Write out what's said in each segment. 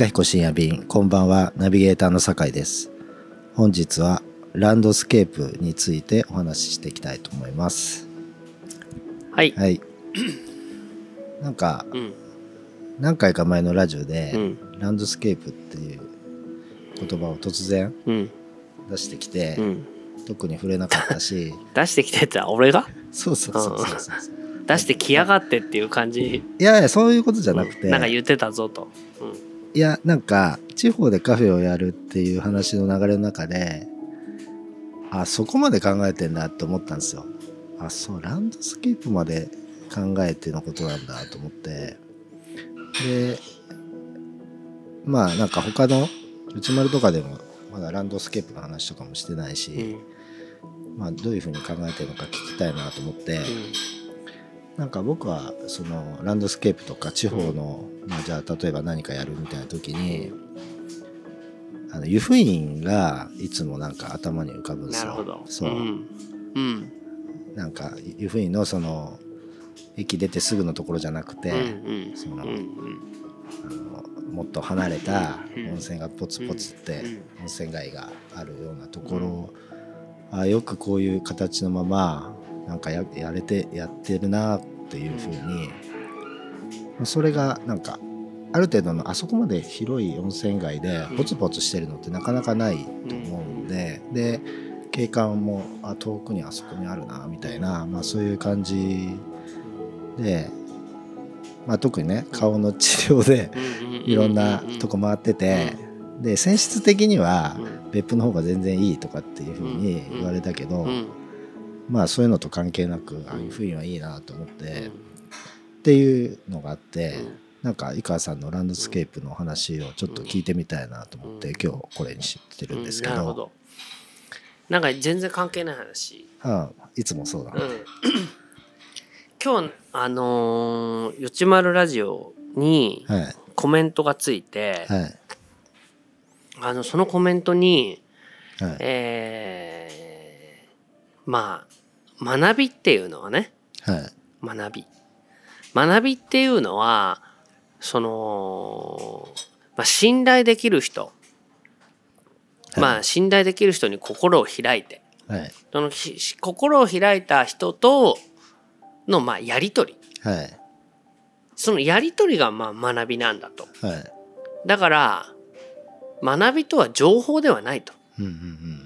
いかひこ深夜便こんばんはナビゲーターの酒井です本日はランドスケープについてお話ししていきたいと思いますはい。はいなんかうん。何回か前のラジオで、うん。ランドスケープっていう言葉を突然うん。出してきて、うん。特に触れなかったし 出してきてって俺が？そうそうそうそうそう出してきやがってっていう感じ。いやいやそういうことじゃなくて、なんか言ってたぞと。いやなんか地方でカフェをやるっていう話の流れの中であそこまで考えてんだって思ったんですよ。あそうランドスケープまで考えてのことなんだと思って。でまあなんか他の内丸とかでもまだランドスケープの話とかもしてないし、うん。まあどういうふうに考えてるのか聞きたいなと思って、なんか僕はそのランドスケープとか地方の、まあ、じゃあ例えば何かやるみたいな時にあの湯布院がいつもなんか頭に浮かぶんですよ。そう、ん。うん。なんか湯布院のその駅出てすぐのところじゃなくて、うん。うん。そのうん。あのもっと離れたうん温泉がポツポツってうん温泉街があるようなところ、あよくこういう形のままなんかややれてやってるなっていうふうに、それがなんかある程度のあそこまで広い温泉街でポツポツしてるのってなかなかないと思うんで、で景観もあ遠くにあそこにあるなみたいな、まあ、そういう感じで、まあ、特にね顔の治療でいろんなとこ回ってて、で泉質的には別府の方が全然いいとかっていうふうに言われたけど、うん。まあそういうのと関係なくああいうふうにはいいなと思って、っていうのがあって、なんか井川さんのランドスケープの話をちょっと聞いてみたいなと思って、うん。今日これにしてるんですけど,、なるほど。なんか全然関係ない話。うん、いつもそうだ。うん。今日、あのー、よちまるラジオにはい。コメントがついて、はい。あの、そのコメントに、はい。えーまあ学びっていうのはねはい。学び。学びっていうのはその、まあ、信頼できる人、はい。まあ信頼できる人に心を開いて。はい。そのひ心を開いた人とのまあやり取り。はい。そのやり取りがまあ学びなんだと。はい。だから学びとは情報ではないと。うんうんうん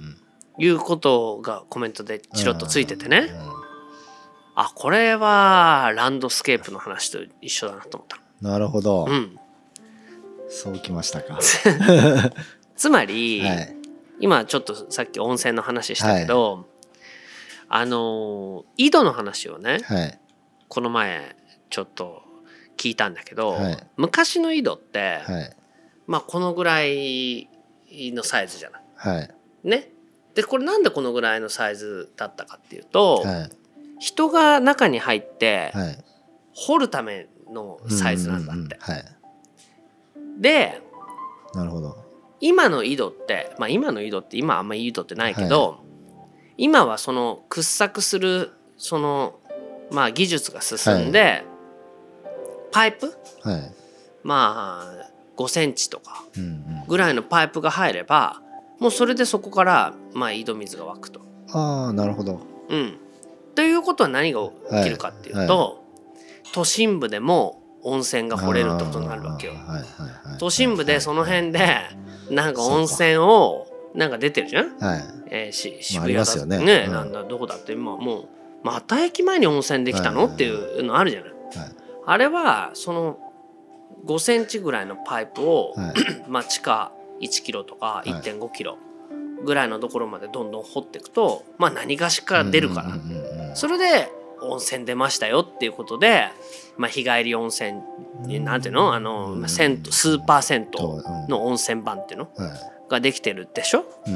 いうことがコメントでチロッとついててね、うん。あこれはランドスケープの話と一緒だなと思った。なるほど、うん。そうきましたか。つまり、はい。今ちょっとさっき温泉の話したけど、あの井戸の話をねはい。この前ちょっと聞いたんだけど、はい。昔の井戸って、はい。まあこのぐらいのサイズじゃない？はい。ね？でこれなんでこのぐらいのサイズだったかっていうと、はい。人が中に入ってはい。掘るためのサイズなんだって。でなるほど。今の井戸って、まあ、今の井戸って今あんまり井戸ってないけど、今はその掘削するその、まあ、技術が進んで、パイプ？はい。まあ5センチとかぐらいのパイプが入ればもうそれでそこから、まあ、井戸水が湧くと。ああなるほど。うん、ということは何が起きるかっていうと、都心部でも温泉が掘れるってことになるわけよ。都心部でその辺でなんか温泉をなんか出てるじゃん、はい。えー、し渋谷だますよね。うん。なんだどこだって今もうまた駅前に温泉できたの、はいはいっていうのあるじゃない？はいあれはその5センチぐらいのパイプを、はい。まあ地下1キロとかい。1.5キロぐらいのところまでどんどん掘っていくと、まあ何がしか出るから、それで温泉出ましたよっていうことで、まあ、日帰り温泉になんていうの？あの、まあ銭湯スーパー銭と湯の温泉版っていうの？ができてるでしょ？うん。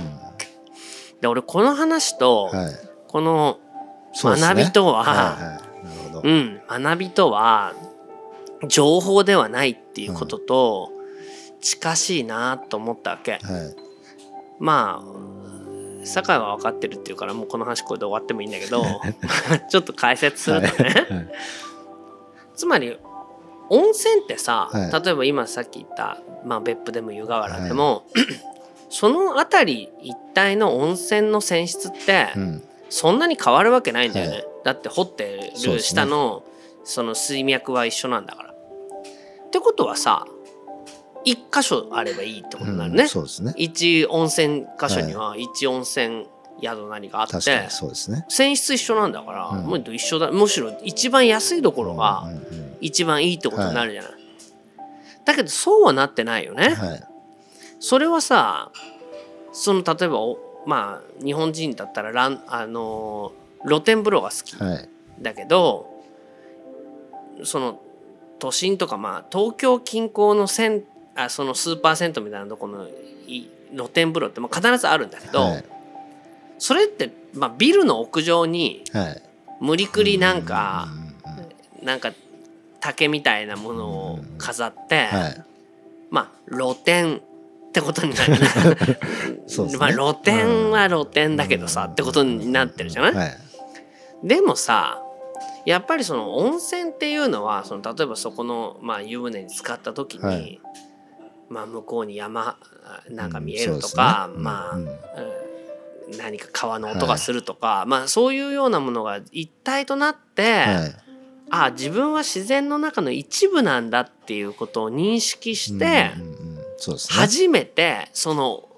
で俺この話とはい。この学びとは、うん。学びとは情報ではないっていうことと近しいなと思ったわけ。はい。まあ酒井は分かってるっていうからもうこの話これで終わってもいいんだけど ちょっと解説するとね、はい。つまり温泉ってさ、はい。例えば今さっき言った、まあ、別府でも湯河原でも、その辺り一帯の温泉の泉質ってうん。そんなに変わるわけないんだよね、はい。だって掘ってる下のその水脈は一緒なんだから。ってことはさ一箇所あればいいってことになるね。うんそうですね。一温泉箇所には一温泉宿何があって、確かにそうですね。泉質一緒なんだから、うん。もう一緒だ。むしろ一番安いところが一番いいってことになるじゃない。だけどそうはなってないよね。はい。それはさその例えばおまあ日本人だったらランあのー露天風呂が好き。はい。だけどその都心とかまあ東京近郊のせんあそのスーパー銭湯みたいなところのい露天風呂ってまあ必ずあるんだけど、はい。それって、まあ、ビルの屋上にはい。無理くりなんかうんうんうんなんか竹みたいなものを飾って、はい。まあ露天ってことになる。ね。まあ露天は露天だけどさ、ってことになってるじゃない、はい。でもさやっぱりその温泉っていうのはその例えばそこの、まあ、湯船に浸かった時に、はいまあ、向こうに山なんか見えるとうんそうですか、ね。まあ、うんうん。うん何か川の音がするとか、まあそういうようなものが一体となって、はい。あ自分は自然の中の一部なんだっていうことを認識して、うんうんうんね。初めてその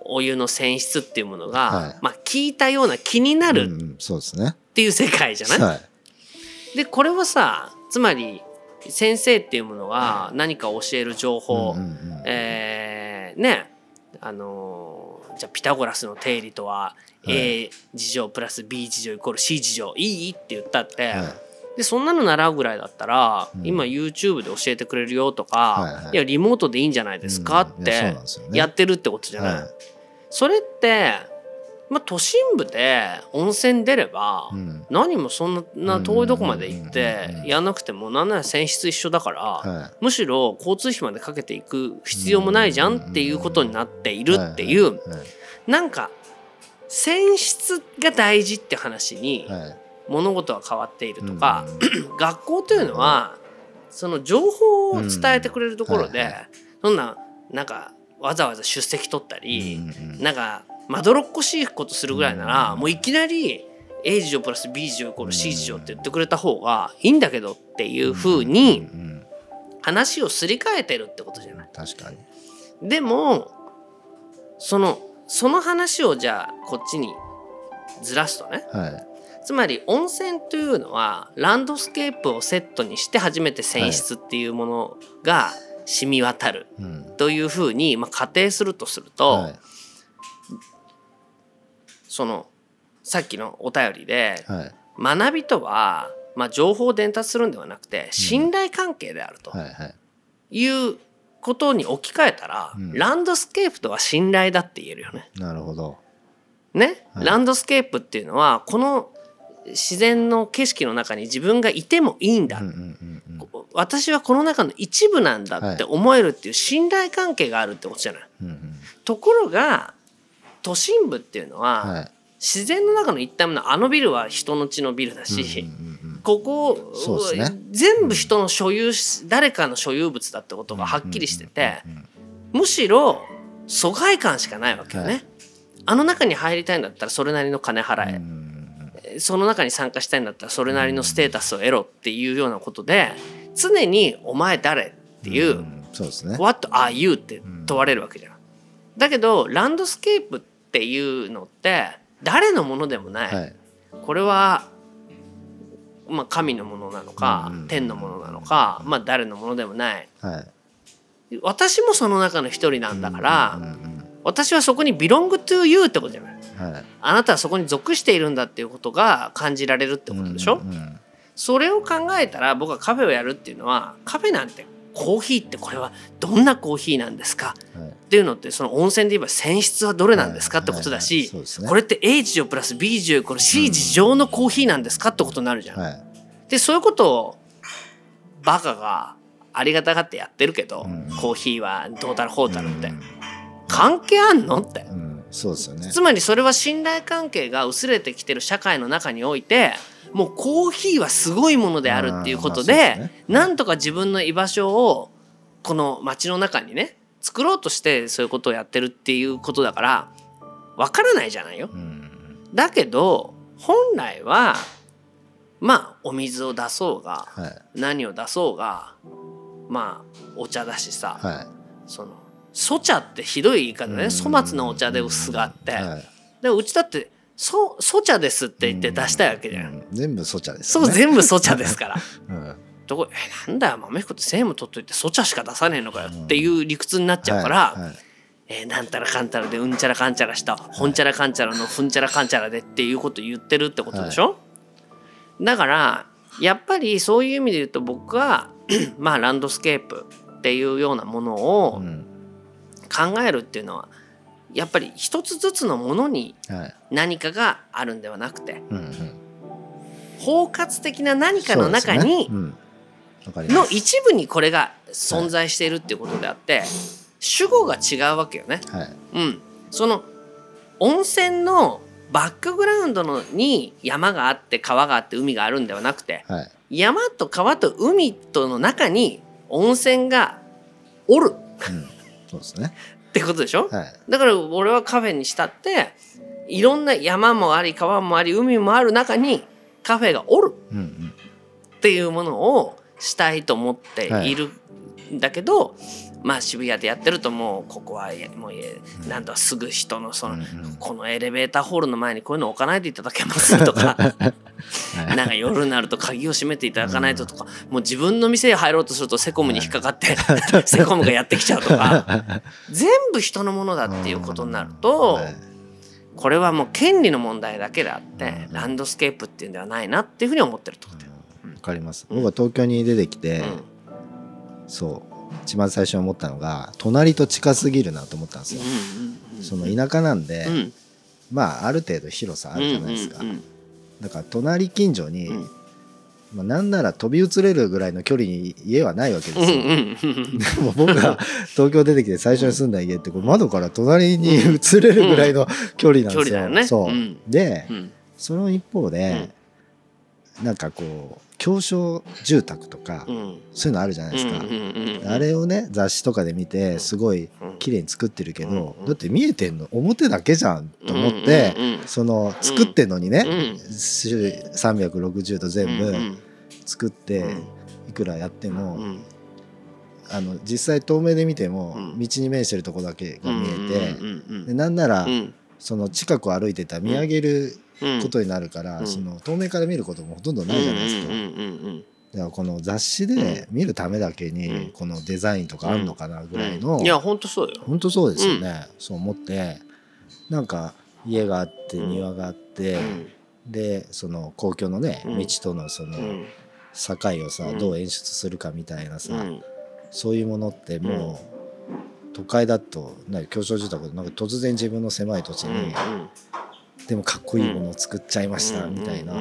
お湯の泉質っていうものが、はい。まあ聞いたような気になるっうんうんそうですね。ていう世界じゃない、はい。でこれはさつまり先生っていうものが何か教える情報、うんうんうんえーねあのーじゃあピタゴラスの定理とは、はい。A 事乗プラス B 事乗イコール C 事乗いいって言ったって、はい。でそんなの習うぐらいだったら、うん。今 YouTube で教えてくれるよとか、はいはい。いやリモートでいいんじゃないですかってやってるってことじゃない。はい。それって、まあ、都心部で温泉出れば、うん。何もそんな遠いとこまで行ってやんなくてもなんなら泉質一緒だから、はむしろ交通費までかけていく必要もないじゃんっていうことになっているっていう、なんか泉質が大事って話に物事は変わっているとか、うん 学校というのはその情報を伝えてくれるところで、そんななんかわざわざ出席取ったり、なんかまどろっこしいことするぐらいなら、うん。もういきなり A 事乗プラス B 事乗イコール C 事乗って言ってくれた方がいいんだけどっていうふうに話をすり替えてるってことじゃない。確かに。でもそのその話をじゃあこっちにずらすとね。はい。つまり温泉というのはランドスケープをセットにして初めて泉質っていうものが染み渡るうん。というふうに、まあ、仮定するとすると、はいそのさっきのお便りではい。学びとは、まあ、情報を伝達するんではなくて信頼関係であるとはいはい。いうことに置き換えたら、うん。ランドスケープとは信頼だって言えるよね。なるほど。ね、はい。ランドスケープっていうのはこの自然の景色の中に自分がいてもいいんだ、うんうんうんうん。私はこの中の一部なんだって思えるっていう信頼関係があるってことじゃない。うんうん。ところが都心部っていうのは、はい。自然の中の一体のあのビルは人の地のビルだし、うんうんうんここ、ね。全部人の所有し誰かの所有物だってことがはっきりしてて、うんうんうん。むしろ疎外感しかないわけよね。はい。あの中に入りたいんだったらそれなりの金払え、うんうんその中に参加したいんだったらそれなりのステータスを得ろっていうようなことで常に「お前誰?」っていう「んそうですね。What are you?」って問われるわけじゃん。だけどランドスケープっていうのって誰のものでもない、はい。これは、まあ、神のものなのか、うん天のものなのか、まあ、誰のものでもない。はい。私もその中の一人なんだから、うんうん私はそこに belong to you ってことじゃない。うんはい。あなたはそこに属しているんだっていうことが感じられるってことでしょ、うんうん。それを考えたら僕はカフェをやるっていうのはカフェなんてコーヒーってこれはどんなコーヒーなんですか？はいっていうのってその温泉で言えば泉質はどれなんですかってことだしこれって A 事乗プラス B 事乗これ C 事乗のコーヒーなんですかってことになるじゃん。はい。でそういうことをバカがありがたがってやってるけど、うんコーヒーはどうたらこうたらって、うん関係あんのって。うんそうですよね。つまりそれは信頼関係が薄れてきてる社会の中においてもうコーヒーはすごいものであるっていうことで,、まあですね。なんとか自分の居場所をこの街の中にね作ろうとしてそういうことをやってるっていうことだからわからないじゃないよ。うん。だけど本来はまあお水を出そうがはい。何を出そうがまあお茶だしさ、はい。その粗茶ってひどい言い方ね。うん。粗末なお茶で薄があって。はい。でもうちだってそ粗茶ですって言って出したいわけじゃん、うん。全部ソチャですそう全部粗茶ですから。うんどこえなんだよ豆彦って専務取っといて粗茶しか出さねえのかよっていう理屈になっちゃうから、はいはい。えーなんたらかんたらでうんちゃらかんちゃらしたほんちゃらかんちゃらのふんちゃらかんちゃらでっていうこと言ってるってことでしょ、だからやっぱりそういう意味で言うと僕は まあランドスケープっていうようなものをうん。考えるっていうのはやっぱり一つずつのものにはい。何かがあるんではなくてうんうん。包括的な何かの中にね。うんの一部にこれが存在しているっていうことであって主語が違うわけよね。はい。うん、その温泉のバックグラウンドのに山があって川があって海があるんではなくてはい。山と川と海との中に温泉がおる。うん。そうですね。ってことでしょ？はい。だから俺はカフェにしたっていろんな山もあり川もあり海もある中にカフェがおる。うんうん。っていうものをしたいと思っているんだけど、まあ渋谷でやってるともうここはもうえなんだすぐ人のその、このエレベーターホールの前にこういうの置かないでいただけますとか。はい。なんか夜になると鍵を閉めていただかないととか、もう自分の店へ入ろうとするとセコムに引っかかって、セコムがやってきちゃうとか。全部人のものだっていうことになると、はい。これはもう権利の問題だけであって、うんランドスケープっていうんではないなっていうふうに思ってるってことだよ。わかります。僕は東京に出てきて、うん。そう一番最初に思ったのが隣と近すぎるなと思ったんですよ、その田舎なんで、うん。まあある程度広さあるじゃないですか、だから隣近所に、うん。まあ、なんなら飛び移れるぐらいの距離に家はないわけですよ、でも僕が東京出てきて最初に住んだ家ってこう窓から隣に移れるぐらいの距離なんですよ。ね。そう、うん。で、うん。その一方で、なんかこう狭小住宅とか、うんそういうのあるじゃないですか。うんうんうんうんあれをね雑誌とかで見てすごい綺麗に作ってるけど、うんだって見えてんの表だけじゃんと思って、うんうんうんその作ってんのにね、うん種類360度全部作っていくらやっても、うんあの実際遠目で見ても道に面してるとこだけが見えて、うんうんでなんなら、うんその近くを歩いてたら見上げるうん。ことになるから、うん。その遠目から見ることもほとんどないじゃないですか。だからこの雑誌で見るためだけうん。にこのデザインとかあるのかなぐらいの、うん。いや本当そうよ。本当そうですよね、そう思ってなんか家があってうん。庭があって、でその公共のね、うん。道とのそのうん。境をさ、うん。どう演出するかみたいなさ、うん。そういうものってもう、都会だと狭小住宅でなんか突然自分の狭い土地に、でもかっこいいものを作っちゃいましたみたいな、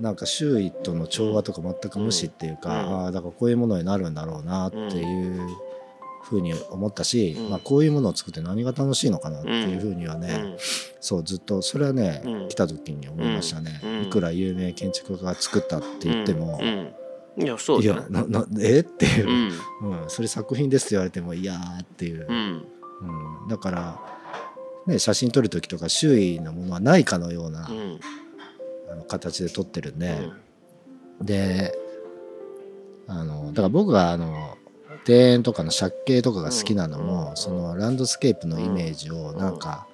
なんか周囲との調和とか全く無視っていうか、うんああだからこういうものになるんだろうなっていうふうに思ったし、うんまあ、こういうものを作って何が楽しいのかなっていうふうにはね、うんそうずっとそれはね、うん。来た時に思いましたね、うん。いくら有名建築家が作ったって言っても、うんいやそういだよねやななえっていう。う、ん。うんそれ作品ですって言われてもいやーっていう、うん。うんだから、ね、写真撮る時とか周囲のものはないかのような、うん。あの形で撮ってるんで、うん。であのだから僕があの庭園とかの借景とかが好きなのも、うん。そのランドスケープのイメージをなんか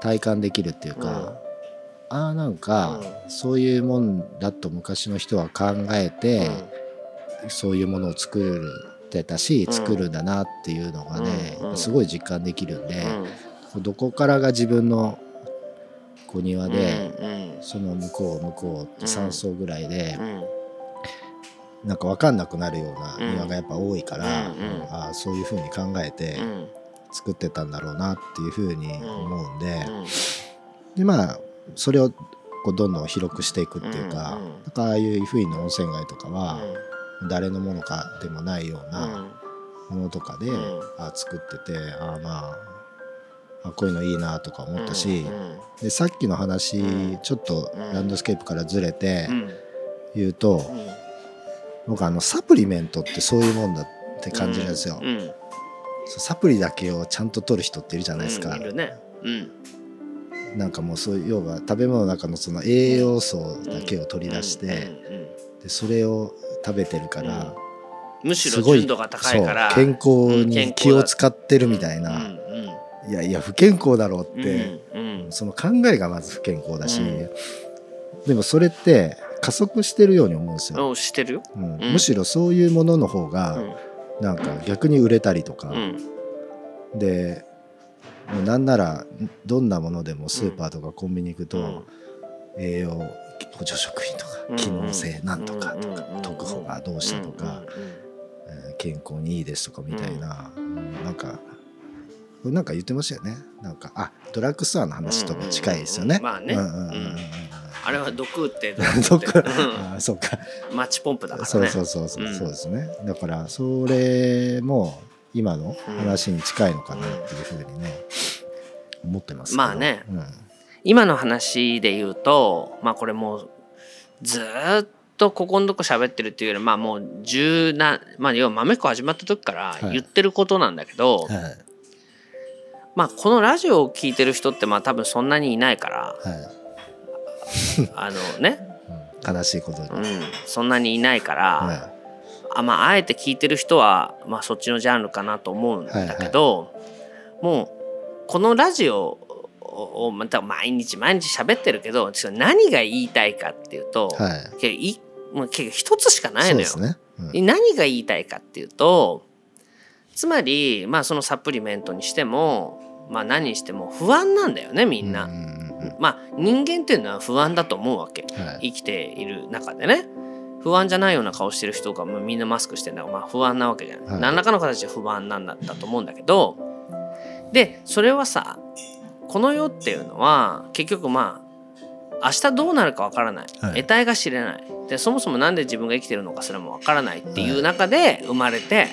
体感できるっていうか、ああなんかそういうもんだと昔の人は考えて、そういうものを作ってたしうん。作るんだなっていうのがね、うん。すごい実感できるんで、うん。どこからが自分の小庭で、うん。その向こう向こうって3層ぐらいでう、ん。なんか分かんなくなるようなうん。庭がやっぱ多いから、うん。うん。ああそういうふうに考えてうん。作ってたんだろうなっていうふうに思うんで、うん。でまあそれをこうどんどん広くしていくっていうか、なんかああいう湯布院の温泉街とかは、誰のものかでもないよううなん。ものとかで、うん。あ作っててああまああこういうのいいなとか思ったし、うんでさっきの話、うん。ちょっとうん。ランドスケープからずれてうん。言うと、うん。僕あのサプリメントってそういうもんだって感じるんですよ、サプリだけをちゃんと取る人っているじゃないですか、うんいるね。うんなんかもうそういう要は食べ物の中のその栄養素だけを取り出して、でそれを食べてるから、むしろ純度が高いから。健康に気を使ってるみたいな、うんいやいや不健康だろううんって、うんうん。その考えがまず不健康だし、うん。でもそれって加速してるように思うんですよ、おしてるよ、うん。うん。むしろそういうものの方うがん。なんか逆に売れたりとか、うん。でもうなんならどんなものでもスーパーとかコンビニ行くと、うん。栄養補助食品とかうん。機能性なんとかとかうん特保がどうしたとか、えー健康にいいですとかみたいな、うん。なんかなんか言ってましたよね。なんかあドラッグストアの話とも近いですよね。まあね。うんうんうんあれは毒って。どっかうん。あそうか。マッチポンプだからそうねそうそうそう、うん。そうですね。だからそれも今の話に近いのかなっていうふうにね、思ってますまあね。うん。今の話で言うとまあこれもうずーっとここのとこ喋ってるっていうよりまあもう十何まあ要は豆っ子始まった時からはい。言ってることなんだけど、はい。まあこのラジオを聞いてる人ってまあ多分そんなにいないからはい。あのね、うん。悲しいことに、うん、そんなにいないから、はあまああえて聞いてる人は、まあ、そっちのジャンルかなと思うんだけど、もうこのラジオをまた毎日毎日喋ってるけど何が言いたいかっていうと、い、はい、もう結局一つしかないのよ。ね、うん。何が言いたいかっていうとつまり、まあ、そのサプリメントにしても、まあ、何にしても不安なんだよねみんな。うんうんうん。まあ人間っていうのは不安だと思うわけ。はい。生きている中でね不安じゃないような顔してる人がまあみんなマスクしてるのはまあ不安なわけじゃない、はい。何らかの形で不安なんだったと思うんだけどでそれはさこの世っていうのは結局まあ明日どうなるかわからない、はい。得体が知れない。でそもそも何で自分が生きてるのかすらもわからないっていう中で生まれて、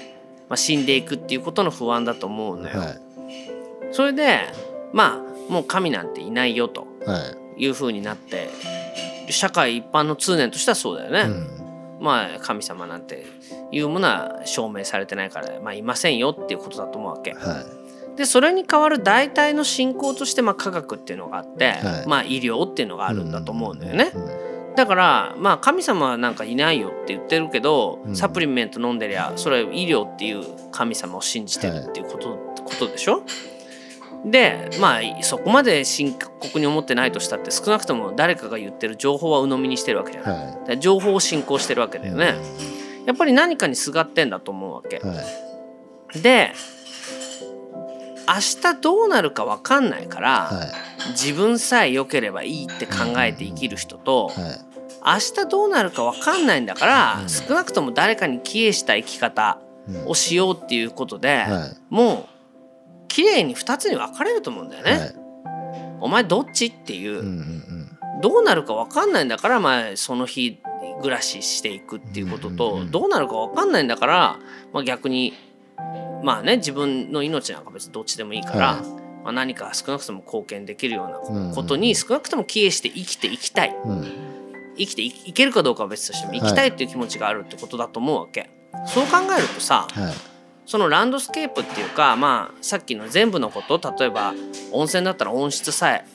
まあ、死んでいくっていうことの不安だと思うのよ。はい。それでまあもう神なんていないよとはい。いう風になって社会一般の通念としてはそうだよね。うんまあ神様なんていうものは証明されてないから、まあ、いませんよっていうことだと思うわけ。はでそれに代わる代替の信仰として、まあ、科学っていうのがあって、はい。まあ医療っていうのがいあるんだと思うんだよね。うんだからまあ神様はなんかいないよって言ってるけど、うん。サプリメント飲んでりゃそれは医療っていう神様を信じてるっていうこと,、ことでしょ？でまあそこまで深刻に思ってないとしたって少なくとも誰かが言ってる情報は鵜呑みにしてるわけじゃない。はだから情報を信仰してるわけだいよね。やっぱり何かにすがってんだと思うわけ。はい。で明日どうなるか分かんないから、はい。自分さえ良ければいいって考えて生きる人と、はい。明日どうなるか分かんないんだから、うん。少なくとも誰かに帰依した生き方うんをしようっていうことで、はい。もう綺麗に2つに分かれると思うんだよね。はい。お前どっちっていう、うんうんどうなるか分かんないんだから、まあ、その日暮らししていくっていうことと、うんうんうんどうなるか分かんないんだから、まあ、逆にまあね自分の命なんか別にどっちでもいいから、はい。まあ、何か少なくとも貢献できるよううんうなんことに少なくとも帰依して生きていきたい。うん。うん生きていいけるかどうかは別としても生きたいっていう気持ちがあるってことだと思うわけ。そう考えるとさはいそのランドスケープっていうかまあさっきの全部のこと例えば温泉だったら温室さえ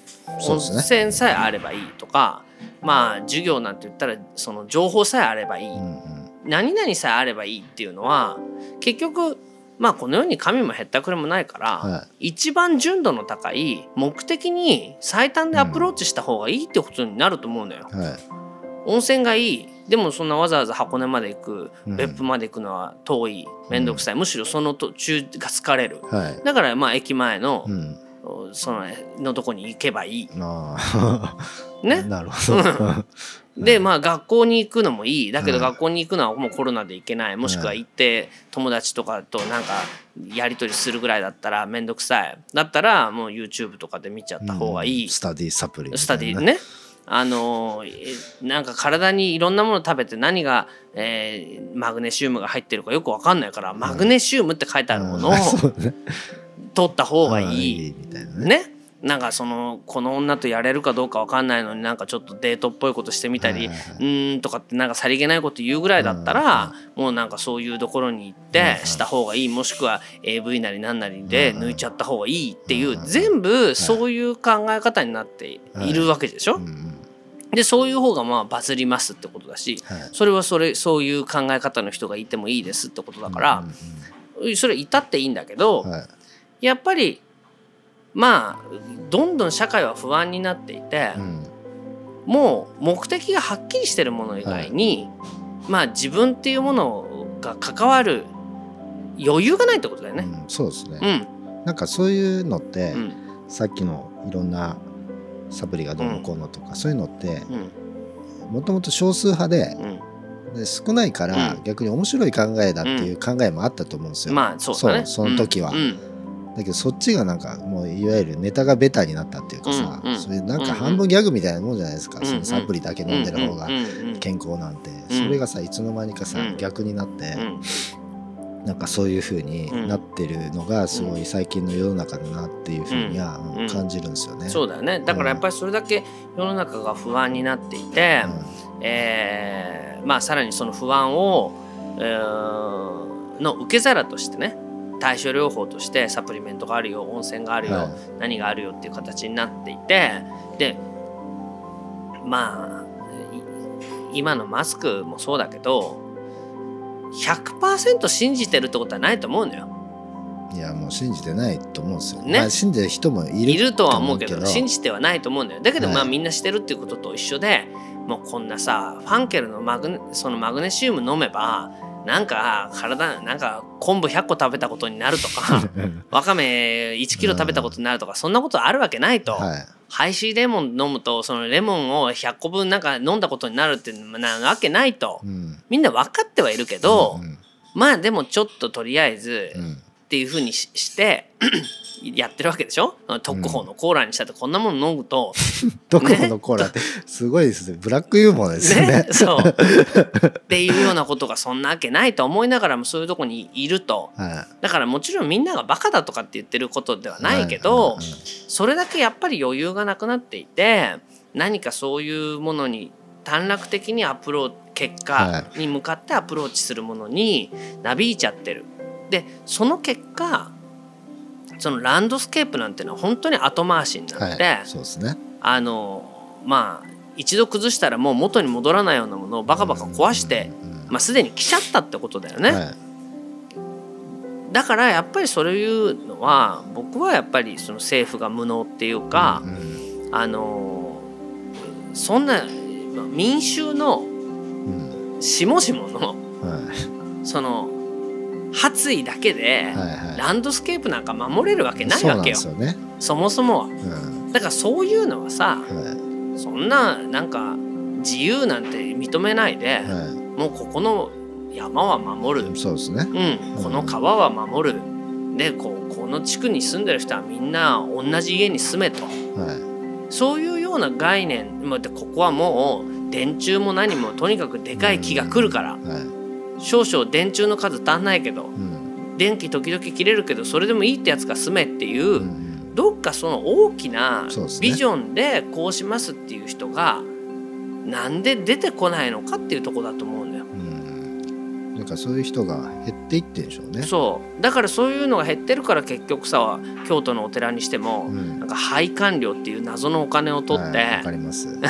温泉さえあればいいとかまあ授業なんて言ったらその情報さえあればいい、うんうん。何々さえあればいいっていうのは結局まあこの世に神もへったくれもないから、は一番純度の高い目的に最短でアプローチした方がいいってことになると思うのよ。いはい温泉がいい。でもそんなわざわざ箱根まで行くうん。別府まで行くのは遠い。面倒くさい、むしろその途中が疲れる。はい。だからまあ駅前のう、ん。そののとこに行けばいい。ね？なるほど。でまあ学校に行くのもいい。だけどうん学校に行くのはもうコロナで行けない。もしくは行って友達とかとなんかやり取りするぐらいだったら面倒くさい。だったらもう YouTube とかで見ちゃった方がいい、うん。スタディサプリスタディね。あのえなんか体にいろんなもの食べて何が、えーマグネシウムが入ってるかよく分かんないからマグネシウムって書いてあるものを取った方がいい。いみたいなね。ね。なんかそのこの女とやれるかどうか分かんないのになんかちょっとデートっぽいことしてみたり、うーんとかってなんかさりげないこと言うぐらいだったら、もうなんかそういうところに行ってした方がいいもしくは AV なりなんなりで抜いちゃった方がいいっていう全部そういう考え方になっているわけでしょ？でそういう方がまあバズりますってことだしはい。それはそれそういう考え方の人がいてもいいですってことだからうんそれいたっていいんだけどうんはい。やっぱりまあどんどん社会は不安になっていてうん。もう目的がはっきりしてるもの以外にまあ自分っていうものが関わる余裕がないってことだよね。うんそうですね。うん。なんかそういうのってうん。さっきのいろんなサプリがどうのこうのとかそういうのってうん。もともと少数派でうん。で少ないからうん。逆に面白い考えだっていう考えもあったと思うんですよ。まあそうだね。その時は、うん。だけどそっちがなんかもういわゆるネタがベタになったっていうかさ、うん。うん。それなんか半分ギャグみたいなもんじゃないですか、うん。そのサプリだけ飲んでる方がうん。うん。うん。健康なんて、うん。それがさいつの間にかさ、うん。逆になって、うんなんかそういう風になってるのがすごい最近の世の中だなっていう風にはうん。うん。感じるんですよね。そうだよね。だからやっぱりそれだけ世の中が不安になっていて、うん。えーまあさらにその不安を、えーの受け皿としてね対処療法としてサプリメントがあるよ温泉があるよ、はい。何があるよっていう形になっていてでまあい今のマスクもそうだけど100%信じてるってことはないと思うのよ。いやもう信じてないと思うんですよ。ね。まあ、信じてる人もいるいるとは思うけど信じじてはないと思うんだよ。だけどはい。まあみんなしてるっていうことと一緒でもうこんなさファンケルのマグネそのマグネシウム飲めばなんか体なんか昆布100個食べたことになるとかわかめ1キロ食べたことになるとかそんなことあるわけないと、はいハイシーレモン飲むとそのレモンを100個分なんか飲んだことになるってなわけないと。うん。みんな分かってはいるけど、うん。まあでもちょっととりあえず、うんっていうふうにしして やってるわけでしょ？特保のコーラにしたってこんなもの飲むと、どこのコーラってすごいですね。ブラックユーモアですよね。ね。そう。っていうようなことがそんなわけないと思いながらもそういうとこにいると。はだからもちろんみんながバカだとかって言ってることではいないけはどいはいそれだけやっぱり余裕がなくなっていて何かそういうものに短絡的にアプローチ結果に向かってアプローチするものになびいちゃってる。でその結果そのランドスケープなんてのは本当に後回しになって、はい、そうですね。あのまあ一度崩したらもう元に戻らないようなものをバカバカ壊して、まあ、すでに来ちゃったってことだよね。はい。だからやっぱりそういうのは僕はやっぱりその政府が無能っていうか、うんあのそんな民衆のうん。しもしものはい。その発意だけでランドスケープなんか守れるわけないわけよ。ですよね。そもそもは。うん。だからそういうのはさはそんななんか自由なんて認めないでい、はもうここの山は守る。い、そうですね。うん、この川は守る。でこうこの地区に住んでる人はみんな同じ家に住めと。はそういうような概念。まあでここはもう電柱も何もとにかくでかい木が来るから。い、はい、少々電柱の数足んないけどうん、電気時々切れるけどそれでもいいってやつが住めっていう、うんどっかその大きなビジョンでこうしますっていう人がなんで出てこないのかっていうところだと思うんだよ。うん、なんかそういう人が減っていってんでしょうね。そうだからそういうのが減ってるから結局さ京都のお寺にしても、うんなんか配管料っていう謎のお金を取って、はいわかります。か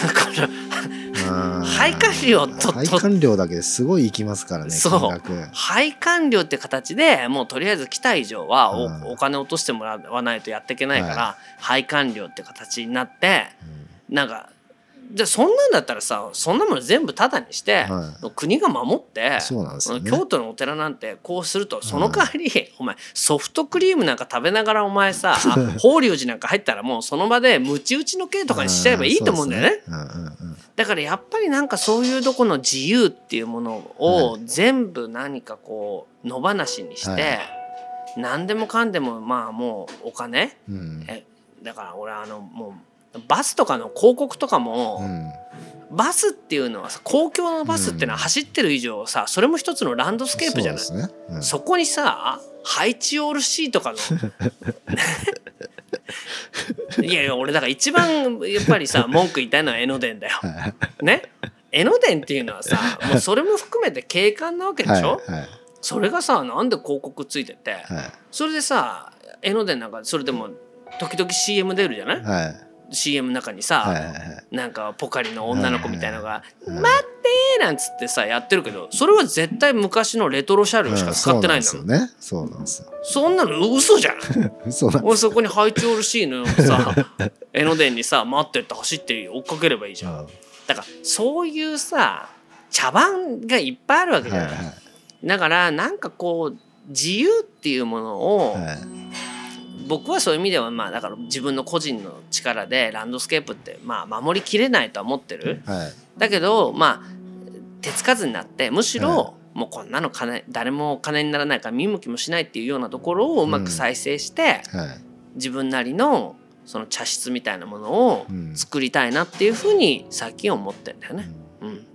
配管料と配管料だけですごいいきますからね。そう。配管料って形でもうとりあえず来た以上はお,、うんお金落としてもらわないとやっていけないから、は配管料って形になってうん。なんかじゃあそんなんだったらさそんなもの全部タダにして、は国が守ってそうなんですよね。京都のお寺なんてこうするとその代わり、お前ソフトクリームなんか食べながらお前さ あ法隆寺なんか入ったらもうその場でムチ打ちの刑とかにしちゃえばいいと思うんだよね。だからやっぱりなんかそういうとこの自由っていうものを全部何かこう野放しにして、はい。何でもかんでもまあもうお金うん。えだから俺あのもうバスとかの広告とかも、うん。バスっていうのはさ公共のバスっていうのは走ってる以上さそれも一つのランドスケープじゃない？そ,、ね、うん。そこにさ配置オールシーとかの いやいや俺だから一番やっぱりさ文句言いたいのは江ノ電だよ。ね？江ノ電っていうのはさもうそれも含めて景観なわけでしょ、はいはい。それがさなんで広告ついてて、はい。それでさ江ノ電なんかそれでも時々 CM 出るじゃない CM の中にさ、はいはいはい。なんかポカリの女の子みたいのが「い待って!」なんつってさやってるけどそれは絶対昔のレトロ車両しか使ってないんだもん、ね。そうなんですよ。そんなの嘘じゃん。そうなん俺そこにハイチオールシーのさ江ノ電にさ待ってって走って追っかければいいじゃん。はだからそういうさ茶番がいっぱいあるわけじゃない、いはい。だからなんかこう自由っていうものを、はい僕はそういう意味ではまあだから自分の個人の力でランドスケープってまあ守りきれないとは思ってる。はい。だけどまあ手つかずになってむしろ、はもうこんなの金誰も金にならないから見向きもしないっていうようなところをうまく再生して、はい。自分なりのその茶室みたいなものをうん。作りたいなっていうふうに最近思ってんだよね。うん